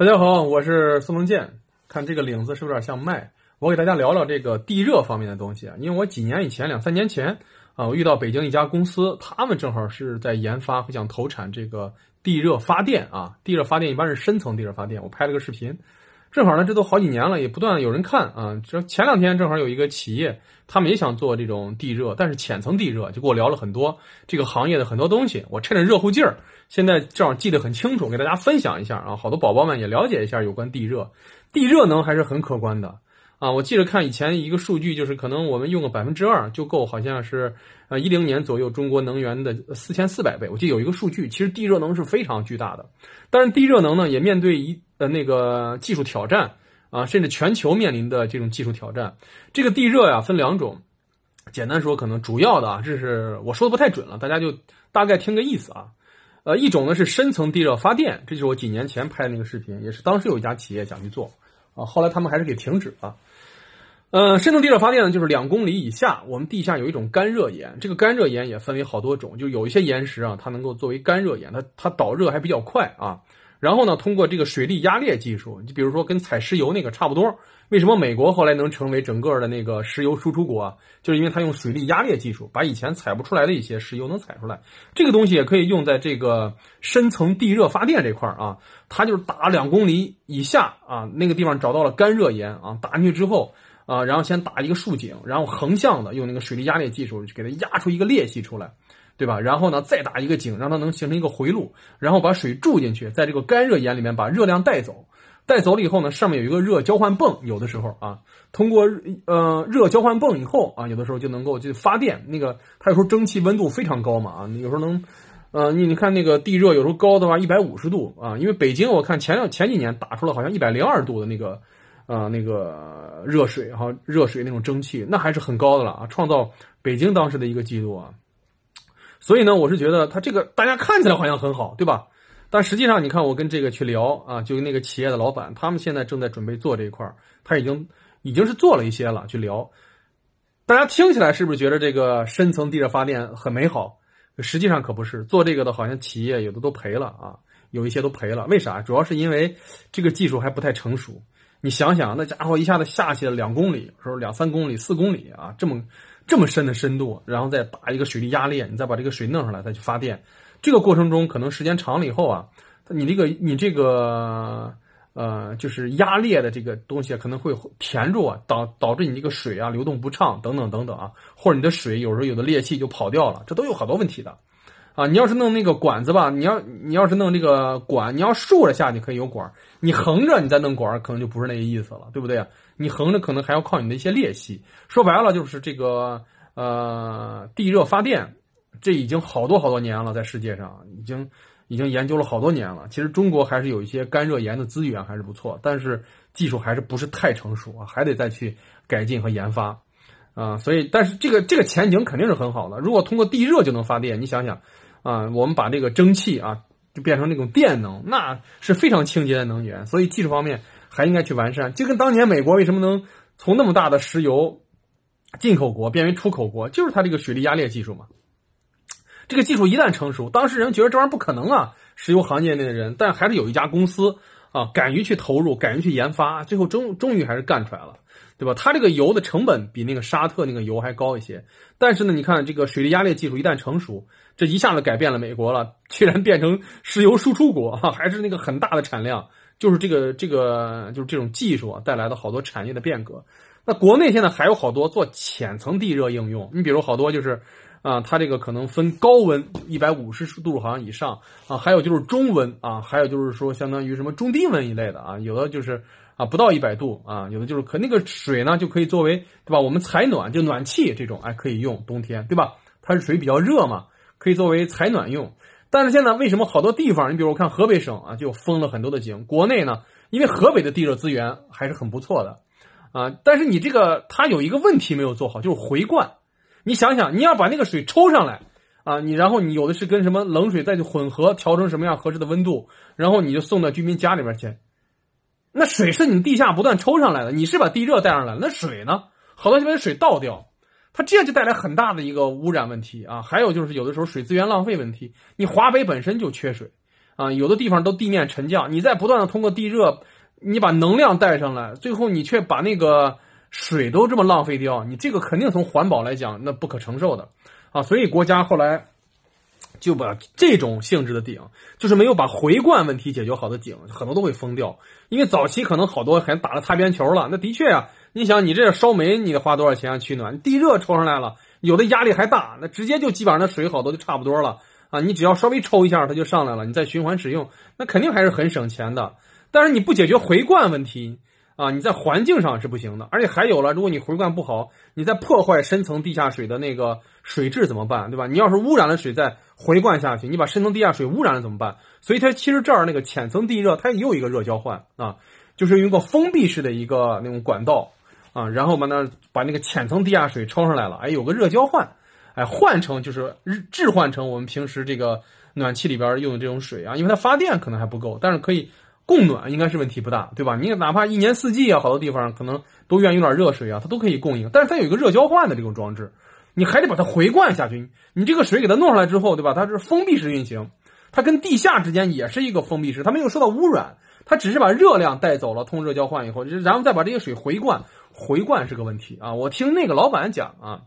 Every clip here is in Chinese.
大家好，我是宋能健。看这个领子是不是有点像麦？我给大家聊聊这个地热方面的东西啊。因为我几年以前，两三年前啊，我遇到北京一家公司，他们正好是在研发和想投产这个地热发电啊。地热发电一般是深层地热发电，我拍了个视频。正好呢，这都好几年了，也不断有人看啊。这前两天正好有一个企业，他们也想做这种地热，但是浅层地热，就跟我聊了很多这个行业的很多东西。我趁着热乎劲儿，现在正好记得很清楚，给大家分享一下啊。好多宝宝们也了解一下有关地热，地热能还是很可观的啊。我记得看以前一个数据，就是可能我们用个百分之二就够，好像是呃一零年左右中国能源的四千四百倍。我记得有一个数据，其实地热能是非常巨大的，但是地热能呢也面对一。的那个技术挑战啊，甚至全球面临的这种技术挑战。这个地热呀分两种，简单说，可能主要的啊，这是我说的不太准了，大家就大概听个意思啊。呃，一种呢是深层地热发电，这就是我几年前拍的那个视频，也是当时有一家企业想去做啊，后来他们还是给停止了。呃，深层地热发电呢，就是两公里以下，我们地下有一种干热岩，这个干热岩也分为好多种，就有一些岩石啊，它能够作为干热岩，它它导热还比较快啊。然后呢，通过这个水力压裂技术，你比如说跟采石油那个差不多。为什么美国后来能成为整个的那个石油输出国啊？就是因为它用水力压裂技术，把以前采不出来的一些石油能采出来。这个东西也可以用在这个深层地热发电这块儿啊。它就是打两公里以下啊，那个地方找到了干热岩啊，打进去之后啊，然后先打一个竖井，然后横向的用那个水力压裂技术给它压出一个裂隙出来。对吧？然后呢，再打一个井，让它能形成一个回路，然后把水注进去，在这个干热岩里面把热量带走。带走了以后呢，上面有一个热交换泵，有的时候啊，通过呃热交换泵以后啊，有的时候就能够就发电。那个它有时候蒸汽温度非常高嘛啊，有时候能呃你你看那个地热有时候高的话一百五十度啊，因为北京我看前两前几年打出了好像一百零二度的那个啊那个热水哈热水那种蒸汽，那还是很高的了啊，创造北京当时的一个记录啊。所以呢，我是觉得他这个大家看起来好像很好，对吧？但实际上，你看我跟这个去聊啊，就那个企业的老板，他们现在正在准备做这一块儿，他已经已经是做了一些了。去聊，大家听起来是不是觉得这个深层地热发电很美好？实际上可不是，做这个的好像企业有的都赔了啊，有一些都赔了。为啥？主要是因为这个技术还不太成熟。你想想，那家伙一下子下去了两公里，说两三公里、四公里啊，这么。这么深的深度，然后再打一个水力压裂，你再把这个水弄上来，再去发电。这个过程中，可能时间长了以后啊，你这个你这个呃，就是压裂的这个东西可能会填住啊，导导致你这个水啊流动不畅等等等等啊，或者你的水有时候有的裂气就跑掉了，这都有好多问题的啊。你要是弄那个管子吧，你要你要是弄这个管，你要竖着下去可以有管，你横着你再弄管，可能就不是那个意思了，对不对？你横着可能还要靠你的一些裂隙，说白了就是这个呃地热发电，这已经好多好多年了，在世界上已经已经研究了好多年了。其实中国还是有一些干热岩的资源还是不错，但是技术还是不是太成熟啊，还得再去改进和研发啊。所以，但是这个这个前景肯定是很好的。如果通过地热就能发电，你想想啊，我们把这个蒸汽啊就变成那种电能，那是非常清洁的能源。所以技术方面。还应该去完善，就跟当年美国为什么能从那么大的石油进口国变为出口国，就是它这个水力压裂技术嘛。这个技术一旦成熟，当事人觉得这玩意儿不可能啊，石油行业内的人，但还是有一家公司啊，敢于去投入，敢于去研发，最后终终于还是干出来了，对吧？它这个油的成本比那个沙特那个油还高一些，但是呢，你看这个水力压裂技术一旦成熟，这一下子改变了美国了，居然变成石油输出国，还是那个很大的产量。就是这个这个就是这种技术啊带来的好多产业的变革。那国内现在还有好多做浅层地热应用，你比如好多就是啊，它这个可能分高温一百五十度好像以上啊，还有就是中温啊，还有就是说相当于什么中低温一类的啊，有的就是啊不到一百度啊，有的就是可那个水呢就可以作为对吧？我们采暖就暖气这种哎可以用冬天对吧？它是水比较热嘛，可以作为采暖用。但是现在为什么好多地方，你比如我看河北省啊，就封了很多的井。国内呢，因为河北的地热资源还是很不错的，啊，但是你这个它有一个问题没有做好，就是回灌。你想想，你要把那个水抽上来啊，你然后你有的是跟什么冷水再去混合，调成什么样合适的温度，然后你就送到居民家里边去。那水是你地下不断抽上来的，你是把地热带上来了，那水呢？好多就把水倒掉。它这样就带来很大的一个污染问题啊，还有就是有的时候水资源浪费问题。你华北本身就缺水，啊，有的地方都地面沉降，你再不断的通过地热，你把能量带上来，最后你却把那个水都这么浪费掉，你这个肯定从环保来讲那不可承受的啊，所以国家后来。就把这种性质的井，就是没有把回灌问题解决好的井，很多都会封掉。因为早期可能好多还打了擦边球了。那的确啊，你想你这烧煤，你得花多少钱啊取暖？地热抽上来了，有的压力还大，那直接就基本上那水好多就差不多了啊。你只要稍微抽一下，它就上来了，你再循环使用，那肯定还是很省钱的。但是你不解决回灌问题。啊，你在环境上是不行的，而且还有了，如果你回灌不好，你再破坏深层地下水的那个水质怎么办？对吧？你要是污染了水再回灌下去，你把深层地下水污染了怎么办？所以它其实这儿那个浅层地热，它也有一个热交换啊，就是用个封闭式的一个那种管道啊，然后把那把那个浅层地下水抽上来了，哎，有个热交换，哎，换成就是置换成我们平时这个暖气里边用的这种水啊，因为它发电可能还不够，但是可以。供暖应该是问题不大，对吧？你哪怕一年四季啊，好多地方可能都愿意用点热水啊，它都可以供应。但是它有一个热交换的这种装置，你还得把它回灌下去。你这个水给它弄上来之后，对吧？它是封闭式运行，它跟地下之间也是一个封闭式，它没有受到污染，它只是把热量带走了，通热交换以后，然后再把这些水回灌。回灌是个问题啊！我听那个老板讲啊，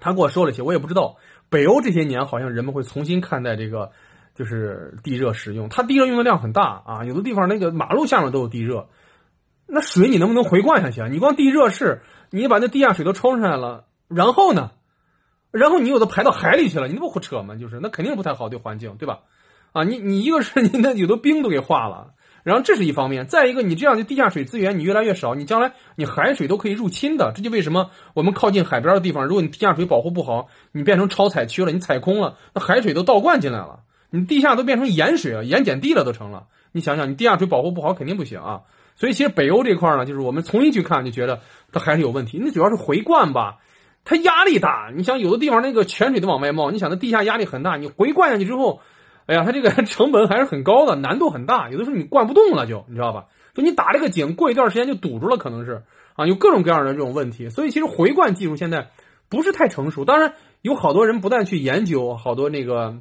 他跟我说了一些，我也不知道。北欧这些年好像人们会重新看待这个。就是地热使用，它地热用的量很大啊，有的地方那个马路下面都有地热，那水你能不能回灌下去啊？你光地热是，你把那地下水都冲上来了，然后呢，然后你有的排到海里去了，你那不胡扯吗？就是那肯定不太好对环境，对吧？啊，你你一个是你那有的冰都给化了，然后这是一方面，再一个你这样的地下水资源你越来越少，你将来你海水都可以入侵的，这就为什么我们靠近海边的地方，如果你地下水保护不好，你变成超采区了，你采空了，那海水都倒灌进来了。你地下都变成盐水了，盐碱地了都成了。你想想，你地下水保护不好，肯定不行啊。所以其实北欧这块呢，就是我们重新去看，就觉得它还是有问题。那主要是回灌吧，它压力大。你想有的地方那个泉水都往外冒，你想那地下压力很大，你回灌下去之后，哎呀，它这个 成本还是很高的，难度很大。有的时候你灌不动了，就你知道吧？就你打这个井，过一段时间就堵住了，可能是啊，有各种各样的这种问题。所以其实回灌技术现在不是太成熟。当然有好多人不断去研究，好多那个。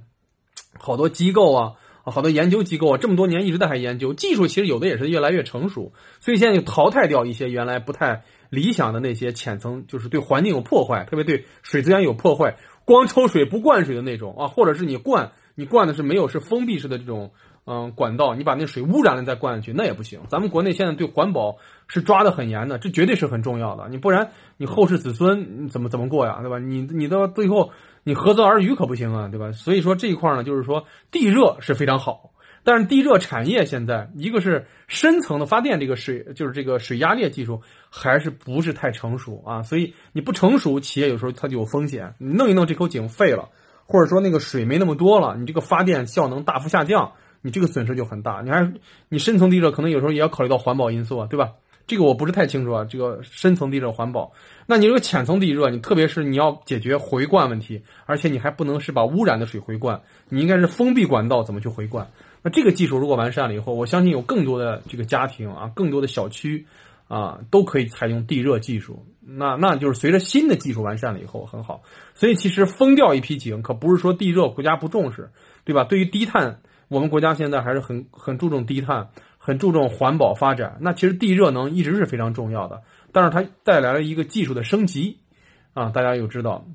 好多机构啊，好多研究机构啊，这么多年一直在还研究技术，其实有的也是越来越成熟，所以现在就淘汰掉一些原来不太理想的那些浅层，就是对环境有破坏，特别对水资源有破坏，光抽水不灌水的那种啊，或者是你灌，你灌的是没有是封闭式的这种。嗯，管道你把那水污染了再灌下去，那也不行。咱们国内现在对环保是抓的很严的，这绝对是很重要的。你不然你后世子孙怎么怎么过呀，对吧？你你到最后你何泽而渔可不行啊，对吧？所以说这一块呢，就是说地热是非常好，但是地热产业现在一个是深层的发电，这个水就是这个水压裂技术还是不是太成熟啊？所以你不成熟，企业有时候它就有风险，你弄一弄这口井废了，或者说那个水没那么多了，你这个发电效能大幅下降。你这个损失就很大，你还你深层地热可能有时候也要考虑到环保因素啊，对吧？这个我不是太清楚啊。这个深层地热环保，那你这个浅层地热，你特别是你要解决回灌问题，而且你还不能是把污染的水回灌，你应该是封闭管道怎么去回灌？那这个技术如果完善了以后，我相信有更多的这个家庭啊，更多的小区啊，都可以采用地热技术。那那就是随着新的技术完善了以后很好。所以其实封掉一批井，可不是说地热国家不重视，对吧？对于低碳。我们国家现在还是很很注重低碳，很注重环保发展。那其实地热能一直是非常重要的，但是它带来了一个技术的升级，啊，大家有知道。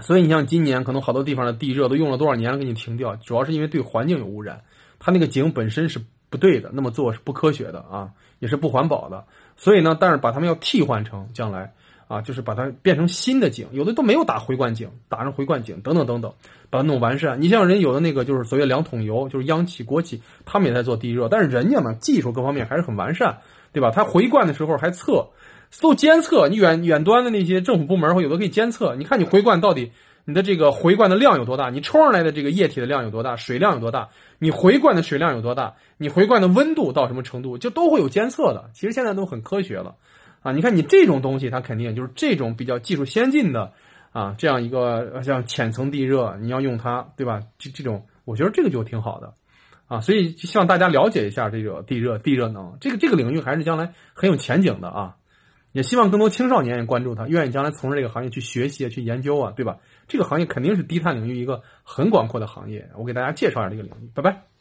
所以你像今年可能好多地方的地热都用了多少年了，给你停掉，主要是因为对环境有污染，它那个井本身是不对的，那么做是不科学的啊，也是不环保的。所以呢，但是把它们要替换成将来。啊，就是把它变成新的井，有的都没有打回灌井，打成回灌井等等等等，把它弄完善。你像人有的那个就是所谓两桶油，就是央企国企，他们也在做地热，但是人家呢技术各方面还是很完善，对吧？他回灌的时候还测，都监测，你远远端的那些政府部门会有的可以监测，你看你回灌到底你的这个回灌的量有多大，你抽上来的这个液体的量有多大，水量有多大，你回灌的水量有多大，你回灌的温度到什么程度，就都会有监测的。其实现在都很科学了。啊，你看你这种东西，它肯定就是这种比较技术先进的啊，这样一个像浅层地热，你要用它，对吧？这这种，我觉得这个就挺好的啊，所以希望大家了解一下这个地热、地热能这个这个领域，还是将来很有前景的啊。也希望更多青少年也关注它，愿意将来从事这个行业去学习、去研究啊，对吧？这个行业肯定是低碳领域一个很广阔的行业，我给大家介绍一下这个领域，拜拜。